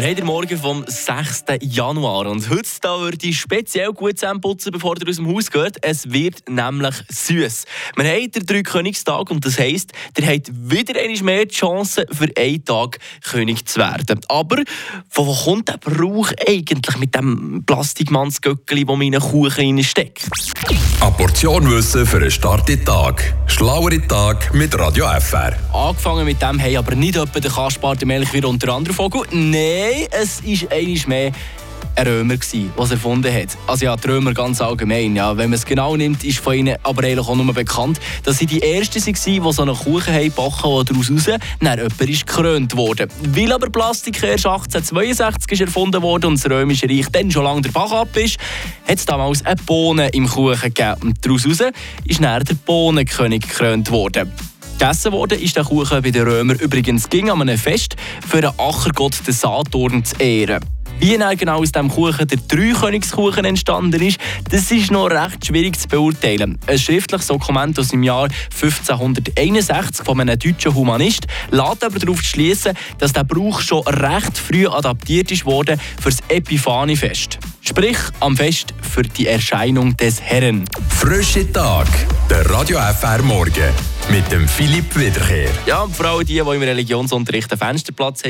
Wir haben den Morgen vom 6. Januar und heute würde ich speziell gut zusammenputzen, bevor ihr aus dem Haus geht. Es wird nämlich süß. Wir haben den Dreikönigstag und das heisst, ihr habt wieder einmal mehr Chancen, für einen Tag König zu werden. Aber von wo kommt der Brauch eigentlich mit dem Plastikmannsgöckeli, das in einen Kuchen steckt? Portion Wissen für einen starken Tag. Schlauere Tag mit Radio FR. Angefangen mit dem haben aber nicht etwa der Kaspar, der Melchior und der andere Vogel. Nein, es war einmal mehr ein Römer, der es erfunden hat. Also ja, die Römer ganz allgemein. Ja. Wenn man es genau nimmt, ist von ihnen aber eigentlich auch nur bekannt, dass sie die Ersten waren, die so einen Kuchen haben backen und daraus raus dann jemand ist gekrönt wurde. Weil aber Plastik erst 1862 ist erfunden wurde und das Römische Reich dann schon lange der Bach ab ist, hat es damals eine Bohne im Kuchen gegeben. Und daraus raus ist dann der Bohnenkönig gekrönt worden. Gegessen worden ist der Kuchen bei den Römern übrigens ging an einem Fest für den Ackergott den Saturn zu ehren. Wie genau aus diesem Kuchen der Dreikönigskuchen entstanden ist, das ist noch recht schwierig zu beurteilen. Ein schriftliches Dokument aus dem Jahr 1561 von einem deutschen Humanist lässt aber darauf schließen, dass der Brauch schon recht früh adaptiert ist worden für das Epiphaniefest. Sprich am Fest für die Erscheinung des Herrn. Frische Tag, der Radio FR Morgen mit dem Philipp Wiederkehr. Ja, und vor allem die, die im Religionsunterricht einen Fensterplatz haben,